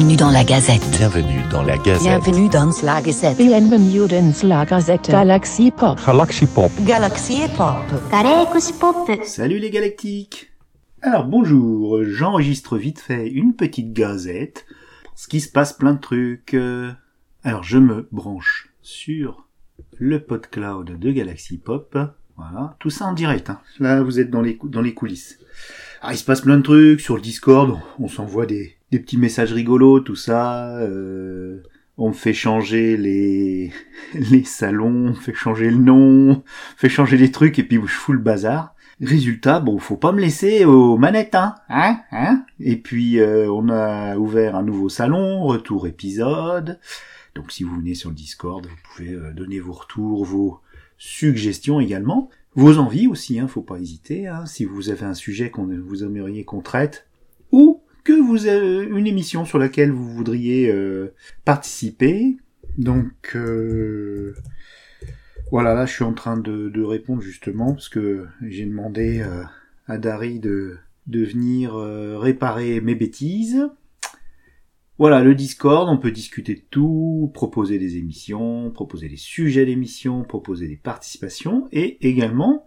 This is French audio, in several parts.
Bienvenue dans la Gazette. Bienvenue dans la Gazette. Bienvenue dans la Gazette. Bienvenue dans la Gazette. Galaxy Pop. Galaxy Pop. Galaxy Pop. Galaxy Pop. Salut les galactiques. Alors bonjour, j'enregistre vite fait une petite gazette. Parce qu'il se passe plein de trucs. Euh, alors je me branche sur le PodCloud de Galaxy Pop. Voilà, tout ça en direct. Hein. Là, vous êtes dans les, dans les coulisses. Ah, il se passe plein de trucs sur le Discord. On s'envoie des, des petits messages rigolos, tout ça. euh, on me fait changer les, les salons, on fait changer le nom, on fait changer les trucs et puis je fous le bazar. Résultat, bon, faut pas me laisser aux manettes, hein, hein, hein? Et puis euh, on a ouvert un nouveau salon, retour épisode. Donc si vous venez sur le Discord, vous pouvez euh, donner vos retours, vos suggestions également. Vos envies aussi, hein, faut pas hésiter. Hein, si vous avez un sujet qu'on vous aimeriez qu'on traite, ou vous avez une émission sur laquelle vous voudriez euh, participer. Donc euh, voilà, là je suis en train de, répondre justement parce que j'ai demandé euh, à Dari de, venir euh, réparer mes bêtises. Voilà, le Discord, on peut discuter de tout, proposer des émissions, proposer des sujets d'émissions, proposer des participations, et également,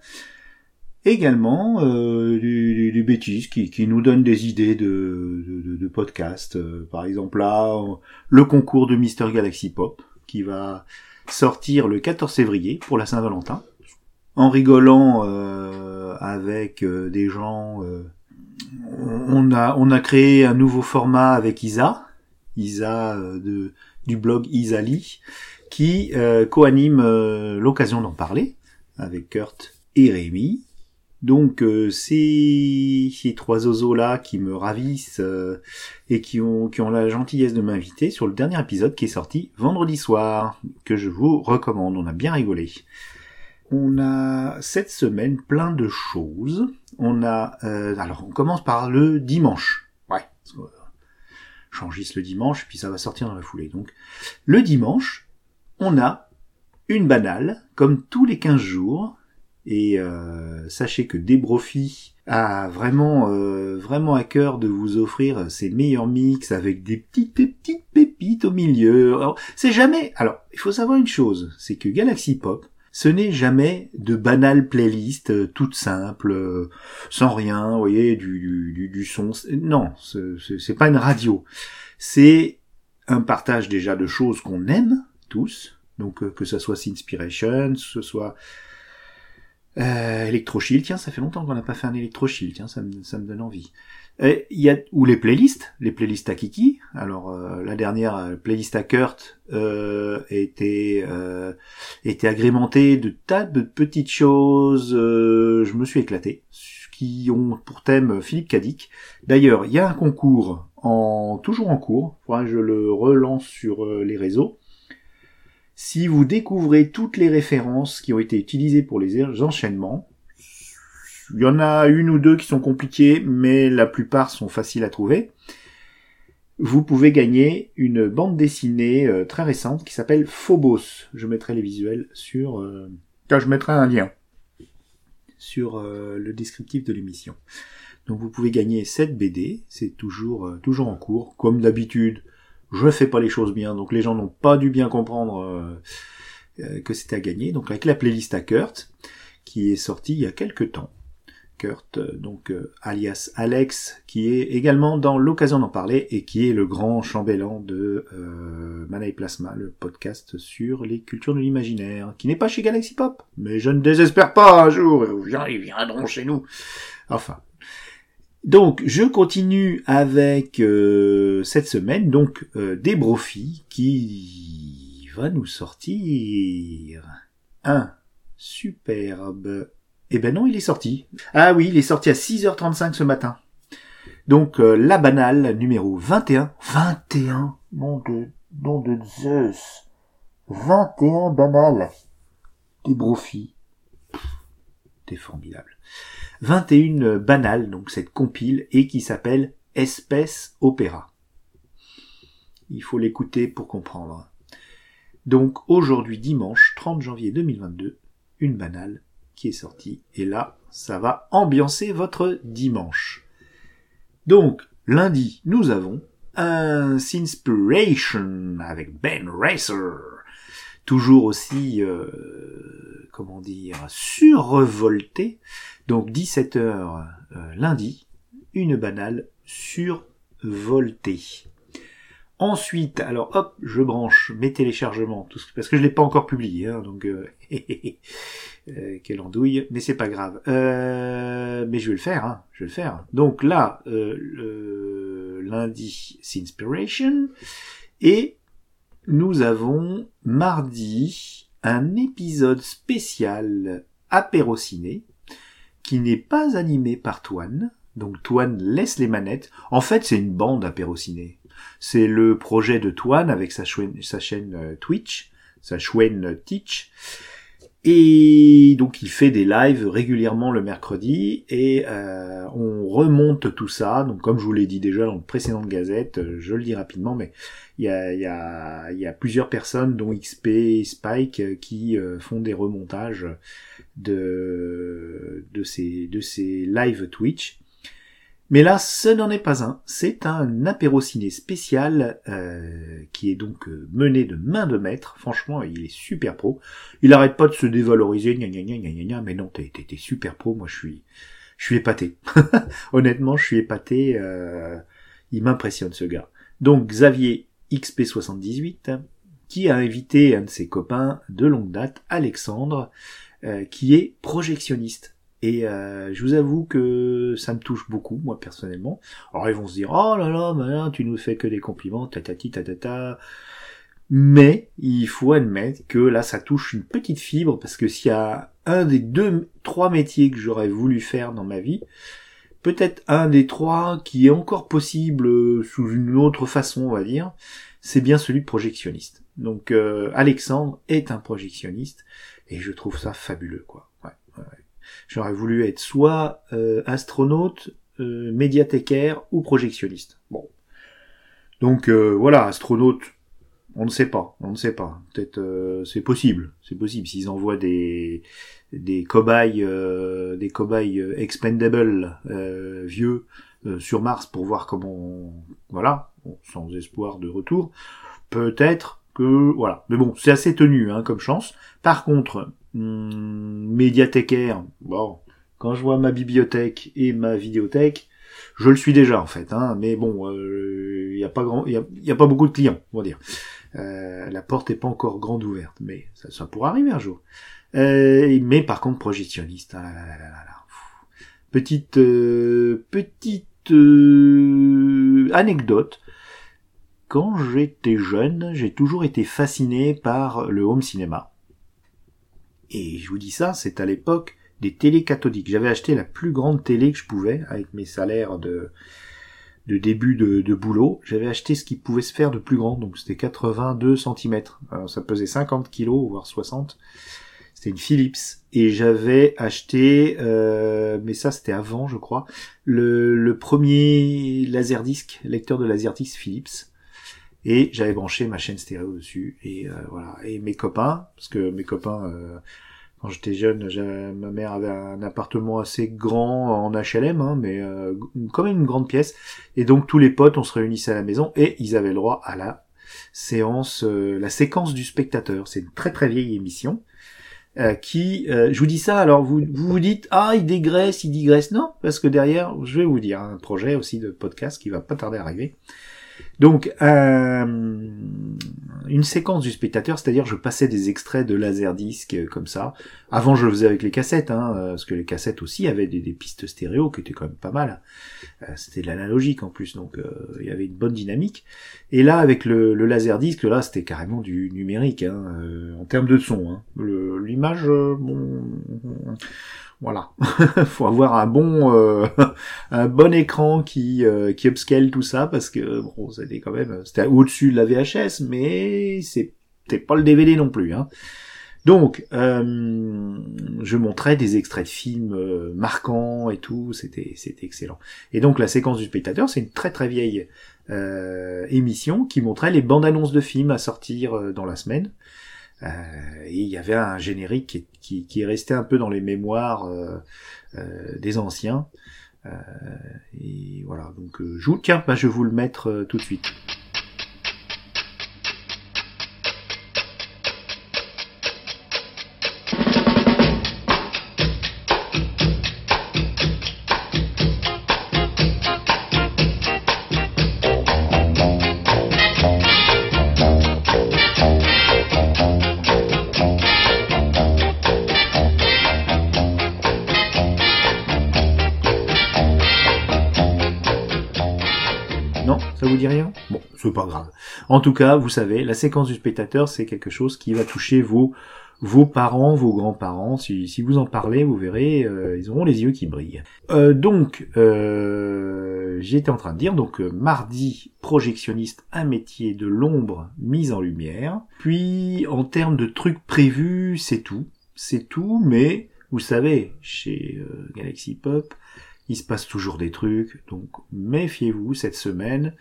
également euh, des, des- des bêtises qui, qui nous donnent des idées de, de, de- podcasts. Euh, par exemple là, euh, le concours de Mister Galaxy Pop, qui va sortir le 14 février pour la Saint-Valentin, en rigolant euh, avec euh, des gens. euh, on a on a créé un nouveau format avec Isa, Isa de du blog Isali, qui co-anime l'occasion d'en parler avec Kurt et Rémi. Donc euh, ces, trois oiseaux là qui me ravissent euh, et qui ont qui ont la gentillesse de m'inviter sur le dernier épisode qui est sorti vendredi soir que je vous recommande. On a bien rigolé. On a cette semaine plein de choses. On a euh, alors on commence par le dimanche. Ouais. que, euh, le dimanche puis ça va sortir dans la foulée. Donc le dimanche, on a une banale comme tous les 15 jours et euh, sachez que Debrofi a vraiment euh, vraiment à cœur de vous offrir ses meilleurs mix avec des petites petites pépites au milieu. Alors, c'est jamais. Alors, il faut savoir une chose, c'est que Galaxy Pop, ce n'est jamais de banales playlists euh, toutes simples, euh, sans rien, vous voyez, du, du, du, son. Non, c'est- pas une radio. C'est un partage déjà de choses qu'on aime tous. Donc euh, que ça soit Sinspiration, que ce soit euh, tiens, ça fait longtemps qu'on n'a pas fait un Electroshield, tiens, ça me, ça me donne envie. Il y a ou les playlists, les playlists à Kiki. Alors euh, la dernière euh, playlist à Kurt euh, était était agrémentée de tas de petites choses. je me suis éclaté, qui ont pour thème Philippe Cadic. D'ailleurs, il y a un concours en toujours en cours. Je le relance sur les réseaux. Si vous découvrez toutes les références qui ont été utilisées pour les enchaînements, il y en a une ou deux qui sont compliquées, mais la plupart sont faciles à trouver. Vous pouvez gagner une bande dessinée euh, très récente qui s'appelle Phobos. Je mettrai les visuels sur... Euh... Je mettrai un lien sur euh, le descriptif de l'émission. Donc vous pouvez gagner cette BD, c'est toujours euh, toujours en cours, comme d'habitude. Je fais pas les choses bien, donc les gens n'ont pas dû bien comprendre euh, euh, que c'était à gagner. Donc avec la playlist à Kurt, qui est sortie il y a quelques temps. Kurt, euh, donc alias Alex, qui est également dans l'occasion d'en parler et qui est le grand chambellan de euh, Plasma, le podcast sur les cultures de l'imaginaire, qui n'est pas chez Galaxy Pop, mais je ne désespère pas un jour, ils viendront chez nous. Enfin. Donc, je continue avec euh, cette semaine, donc euh, des Brophy qui va nous sortir un superbe eh ben non, il est sorti. Ah oui, il est sorti à 6h35 ce matin. Donc euh, la banale numéro 21. 21 Nom de, nom de Zeus. 21 banales. Des brofis. T'es formidable. 21 banales, donc cette compile, et qui s'appelle Espèce Opéra. Il faut l'écouter pour comprendre. Donc aujourd'hui dimanche 30 janvier 2022, une banale qui est sorti. Et là, ça va ambiancer votre dimanche. Donc, lundi, nous avons un Sinspiration avec Ben Racer. Toujours aussi, euh, comment dire, survolté. Donc 17h euh, lundi, une banale survoltée. Ensuite, alors hop, je branche mes téléchargements, parce que je l'ai pas encore publié, hein, donc euh, euh, quelle andouille, mais c'est pas grave. Euh, mais je vais le faire, hein, je vais le faire. Donc là, euh, lundi, c'est Inspiration, et nous avons mardi un épisode spécial apérociné qui n'est pas animé par Toine. Donc Toine laisse les manettes. En fait, c'est une bande apérociné. C'est le projet de Toine avec sa, chaîne- euh, Twitch, sa chaîne Teach. Et donc il fait des lives régulièrement le mercredi et euh, on remonte tout ça. Donc comme je vous l'ai dit déjà dans le précédente gazette, euh, je le dis rapidement, mais il y a, plusieurs personnes, dont XP Spike, euh, qui font des remontages de, de, ces, de ces live Twitch. Mais là, ce n'en est pas un. C'est un apéro ciné spécial euh, qui est donc euh, mené de main de maître. Franchement, il est super pro. Il arrête pas de se dévaloriser, gna gna gna gna gna gna. Mais non, t'es t'es- t'es super pro. Moi, je suis, je suis épaté. Honnêtement, je suis épaté. euh, il m'impressionne ce gars. Donc Xavier XP78 qui a invité un de ses copains de longue date, Alexandre, euh, qui est projectionniste. Et euh, je vous avoue que ça me touche beaucoup, moi personnellement. Alors ils vont se dire, oh là là, malin, tu nous fais que des compliments, tatati tatata. Mais il faut admettre que là, ça touche une petite fibre, parce que s'il y a un des deux, trois métiers que j'aurais voulu faire dans ma vie, peut-être un des trois qui est encore possible euh, sous une autre façon, on va dire, c'est bien celui de projectionniste. Donc euh, Alexandre est un projectionniste, et je trouve ça fabuleux, quoi. J'aurais voulu être soit euh, astronaute, euh, médiathécaire ou projectionniste. Bon. Donc euh, voilà, astronaute, on ne sait pas, on ne sait pas. Peut-être euh, c'est possible, c'est possible s'ils envoient des des cobayes, euh, des cobayes expendables vieux sur Mars pour voir comment, voilà, sans espoir de retour. Peut-être que voilà, mais bon, c'est assez tenu hein, comme chance. Par contre, hum, médiathécaire, bon, quand je vois ma bibliothèque et ma vidéothèque, je le suis déjà en fait, hein, mais bon, il n'y a pas grand, il y a, pas beaucoup de clients, on va dire. Euh, la porte est pas encore grande ouverte, mais ça, ça pourra arriver un jour. Euh, mais par contre projectionniste, ah là là là petite euh, petite euh, anecdote. Quand j'étais jeune, j'ai toujours été fasciné par le home cinéma. Et je vous dis ça, c'est à l'époque des télés cathodiques. J'avais acheté la plus grande télé que je pouvais avec mes salaires de de début de, de boulot, j'avais acheté ce qui pouvait se faire de plus grand, donc c'était 82 cm. Alors ça pesait 50 kg, voire 60. C'était une Philips. Et j'avais acheté, euh, mais ça c'était avant je crois, le, le premier laserdisc, lecteur de laserdisc Philips. Et j'avais branché ma chaîne stéréo dessus. Et euh, voilà. Et mes copains, parce que mes copains, euh, quand j'étais jeune, ma mère avait un appartement assez grand en HLM, hein, mais euh, quand même une grande pièce. Et donc tous les potes, on se réunissait à la maison et ils avaient le droit à la séance, euh, la séquence du spectateur. C'est une très très vieille émission. euh, qui, euh, je vous dis ça, alors vous, vous vous dites ah il dégraisse, il digresse, non parce que derrière, je vais vous dire un projet aussi de podcast qui va pas tarder à arriver. Donc, euh, une séquence du spectateur, c'est-à-dire je passais des extraits de laserdisc euh, comme ça. Avant, je le faisais avec les cassettes, hein, euh, parce que les cassettes aussi avaient des, pistes stéréo qui étaient quand même pas mal. C'était de l'analogique en plus, donc il y avait une bonne dynamique. Et là, avec le, le laserdisc, là, c'était carrément du numérique hein, en termes de son. Hein. L'image, bon, voilà, faut avoir un bon euh, un bon écran qui euh, qui upscale tout ça parce que bon c'était quand même c'était au-dessus de la VHS mais c'était pas le DVD non plus hein. Donc euh, je montrais des extraits de films euh, marquants et tout, c'était c'était excellent. Et donc la séquence du spectateur, c'est une très très vieille euh, émission qui montrait les bandes annonces de films à sortir dans la semaine. Et il y avait un générique qui, qui, qui est resté un peu dans les mémoires euh, euh, des anciens. Euh, et voilà, donc je vous, tiens, bah, je vais vous le mettre tout de suite. Vous dit rien? Bon, c'est pas grave. En tout cas, vous savez, la séquence du spectateur, c'est quelque chose qui va toucher vos vos parents, vos grands-parents. Si, vous en parlez, vous verrez, euh, ils auront les yeux qui brillent. Euh, donc, euh, j'étais en train de dire, donc mardi, projectionniste, un métier de l'ombre mise en lumière. Puis, en termes de trucs prévus, c'est tout. C'est tout, mais vous savez, chez Galaxy Pop, il se passe toujours des trucs, donc méfiez-vous cette semaine,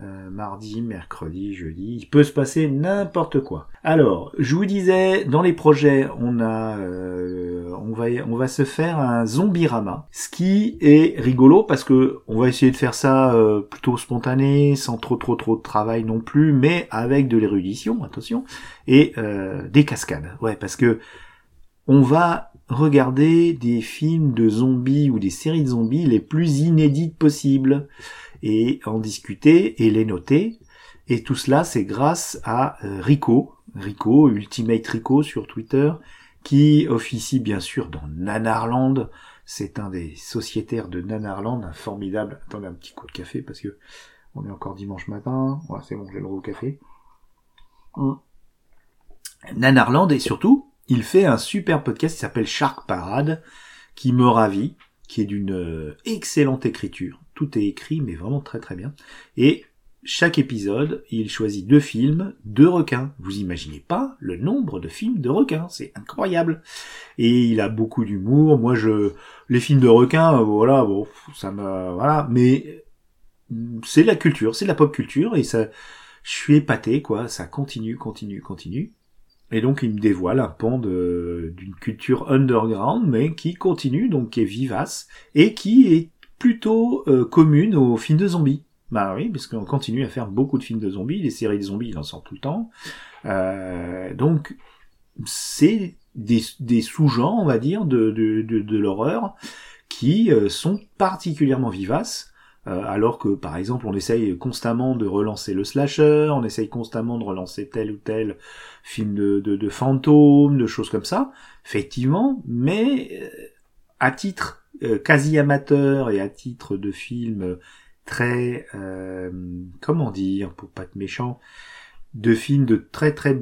euh, mardi, mercredi, jeudi, il peut se passer n'importe quoi. Alors, je vous disais, dans les projets, on a, euh, on va, on va se faire un zombie-rama, ce qui est rigolo parce que on va essayer de faire ça euh, plutôt spontané, sans trop trop trop de travail non plus, mais avec de l'érudition, attention, et des cascades, ouais, parce que on va regarder des films de zombies ou des séries de zombies les plus inédites possibles et en discuter et les noter. Et tout cela, c'est grâce à euh, Rico, Rico, Ultimate Rico sur Twitter, qui officie bien sûr dans Nanarland. C'est un des sociétaires de Nanarland, un formidable. Attendez un petit coup de café parce que on est encore dimanche matin. Voilà, c'est bon, j'ai le droit au café. Hum. Nanarland et surtout, il fait un super podcast qui s'appelle Shark Parade, qui me ravit, qui est d'une euh, excellente écriture. Tout est écrit, mais vraiment très très bien. Et chaque épisode, il choisit deux films, deux requins. Vous imaginez pas le nombre de films de requins, c'est incroyable. Et il a beaucoup d'humour. Moi, je les films de requins, euh, voilà, bon, ça me voilà, mais c'est la culture, c'est la pop culture et ça, je suis épaté quoi. Ça continue, continue, continue. Et donc il me dévoile un pan d'une culture underground, mais qui continue, donc qui est vivace, et qui est plutôt euh, commune aux films de zombies. Bah oui, parce qu'on continue à faire beaucoup de films de zombies, les séries de zombies, il en sort tout le temps. Euh, donc c'est des, sous-genres, on va dire, de l'horreur qui euh, sont particulièrement vivaces. Euh, alors que par exemple on essaye constamment de relancer le slasher, on essaye constamment de relancer tel ou tel film de, de, de fantômes, de choses comme ça, effectivement, mais euh, à titre euh, quasi amateur et à titre de film très, comment dire, pour pas être méchant, de films de très très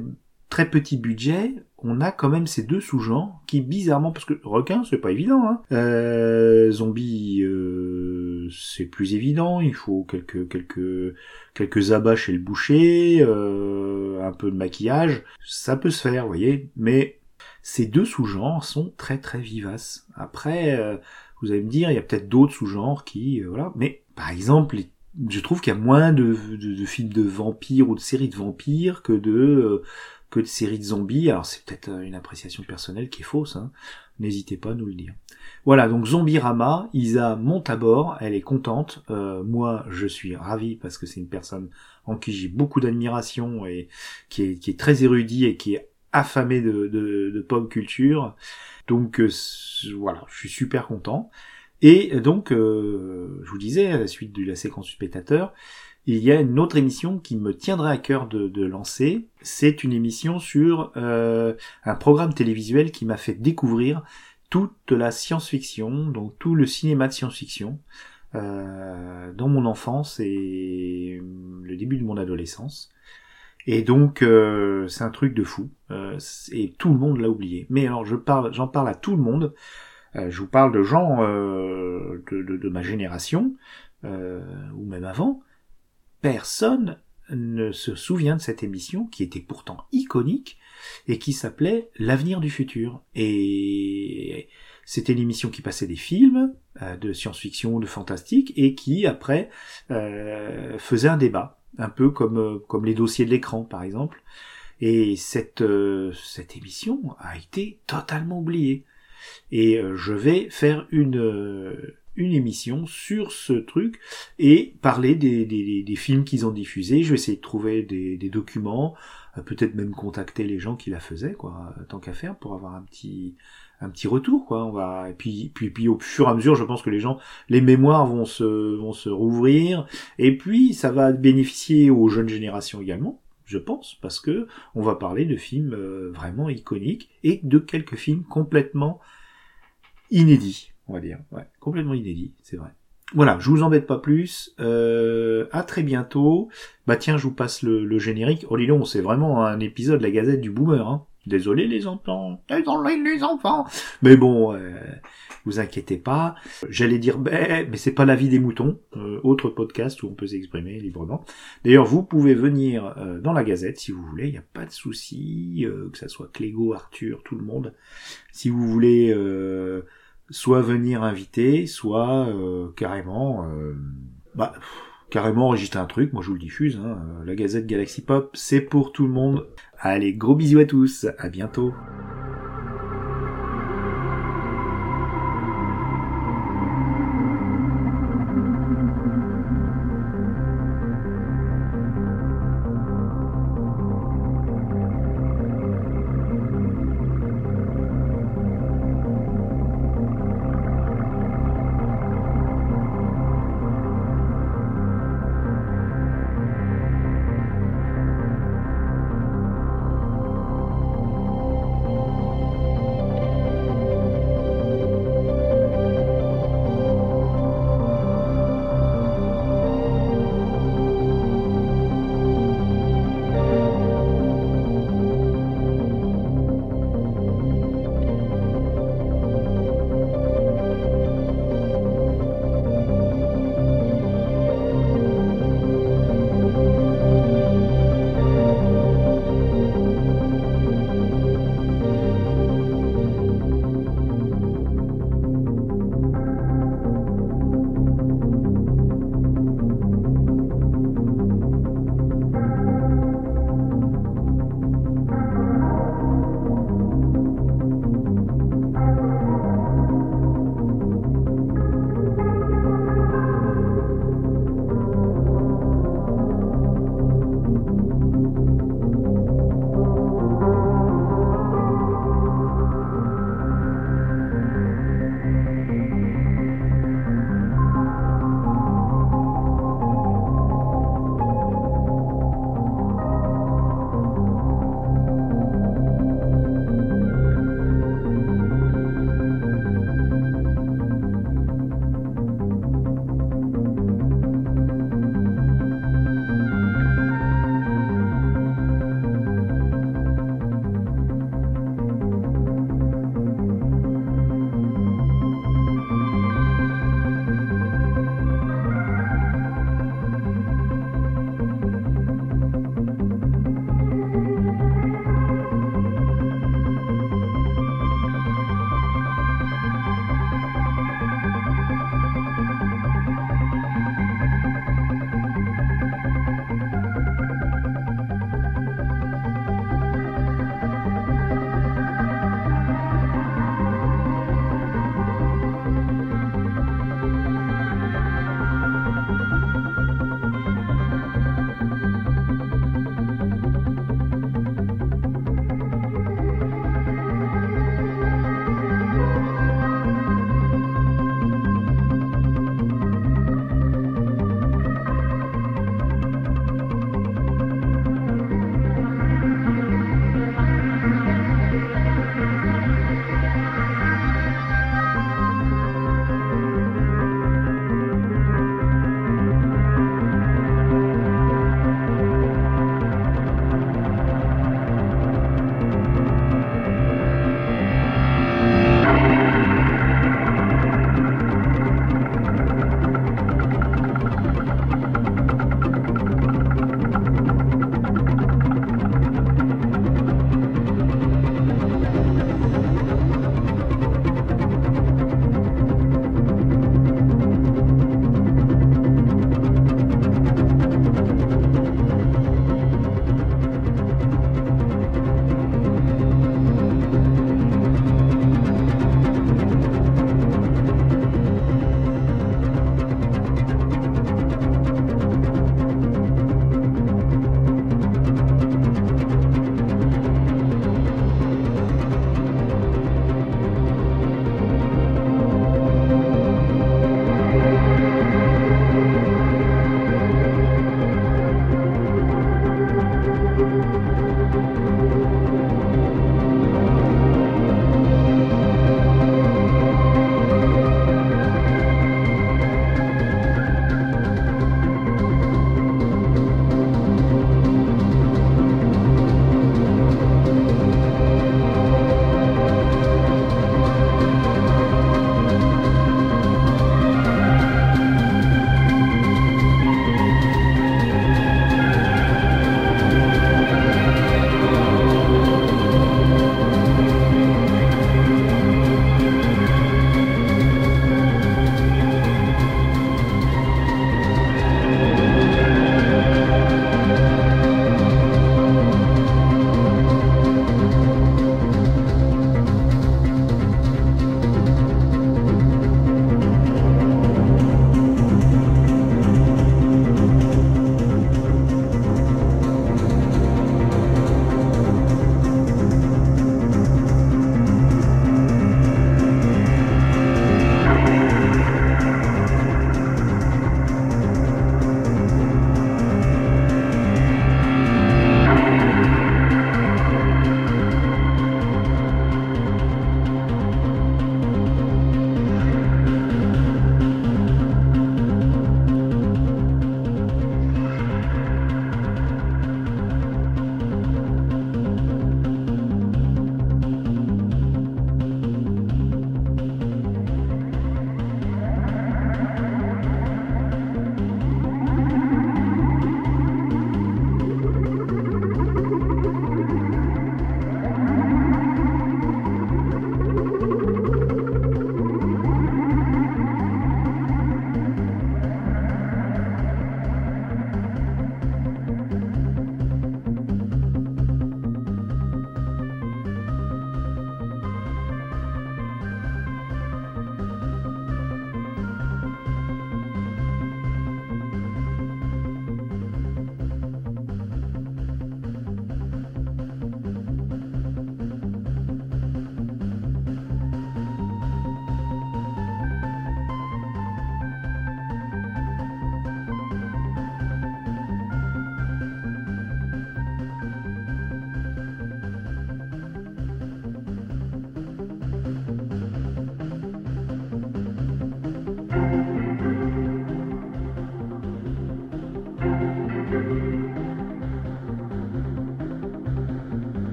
très petit budget, on a quand même ces deux sous-genres qui bizarrement, parce que requin c'est pas évident, hein. Euh, zombie euh, c'est plus évident, il faut quelques quelques quelques abats chez le boucher, euh, un peu de maquillage, ça peut se faire, vous voyez, mais ces deux sous-genres sont très très vivaces. Après, euh, vous allez me dire, il y a peut-être d'autres sous-genres qui, euh, voilà, mais par exemple, je trouve qu'il y a moins de, de, films de vampires ou de séries de vampires que de que de séries de zombies. Alors c'est peut-être euh, une appréciation personnelle qui est fausse. Hein. N'hésitez pas à nous le dire. Voilà, donc Zombie-Rama, Isa monte à bord, elle est contente. Euh, moi, je suis ravi parce que c'est une personne en qui j'ai beaucoup d'admiration et qui est, très érudit et qui est affamé de, de, pop culture. Donc euh, voilà, je suis super content. Et donc, euh, je vous disais, à la suite de la séquence du spectateur, il y a une autre émission qui me tiendrait à cœur de, de lancer. C'est une émission sur euh, un programme télévisuel qui m'a fait découvrir toute la science-fiction, donc tout le cinéma de science-fiction, euh, dans mon enfance et le début de mon adolescence. Et donc euh, c'est un truc de fou. Euh, et tout le monde l'a oublié. Mais alors je parle, j'en parle à tout le monde. Euh, je vous parle de gens euh, de, de- de ma génération ou même avant. Personne ne se souvient de cette émission qui était pourtant iconique et qui s'appelait L'avenir du futur. Et c'était une émission qui passait des films euh, de science-fiction, de fantastique, et qui après euh, faisait un débat, un peu comme euh, comme les dossiers de l'écran par exemple. Et cette cette émission a été totalement oubliée. Et je vais faire une une émission sur ce truc et parler des, des, des films qu'ils ont diffusés. Je vais essayer de trouver des, des documents, euh, peut-être même contacter les gens qui la faisaient, quoi, tant qu'à faire, pour avoir un petit un petit retour, quoi. On va et puis puis puis au fur et à mesure, je pense que les gens, les mémoires vont se vont se rouvrir et puis ça va bénéficier aux jeunes générations également je pense, parce que on va parler de films euh, vraiment iconiques et de quelques films complètement inédits, on va dire. Ouais, complètement inédits, c'est vrai. Voilà, je vous embête pas plus. Euh, à très bientôt. Bah tiens, je vous passe le, générique. Oh dis c'est vraiment un épisode de la Gazette du Boomer. Hein. Désolé les enfants, désolé les enfants. Mais bon, euh, vous inquiétez pas. J'allais dire, ben, mais c'est pas la vie des moutons. Euh, autre podcast où on peut s'exprimer librement. D'ailleurs, vous pouvez venir euh, dans la Gazette si vous voulez. Il n'y a pas de souci, que ça soit Clégo, Arthur, tout le monde. Si vous voulez, soit venir inviter, soit carrément, bah, carrément enregistrer un truc. Moi, je vous le diffuse. Hein. La Gazette Galaxy Pop, c'est pour tout le monde. Allez, gros bisous à tous, à bientôt.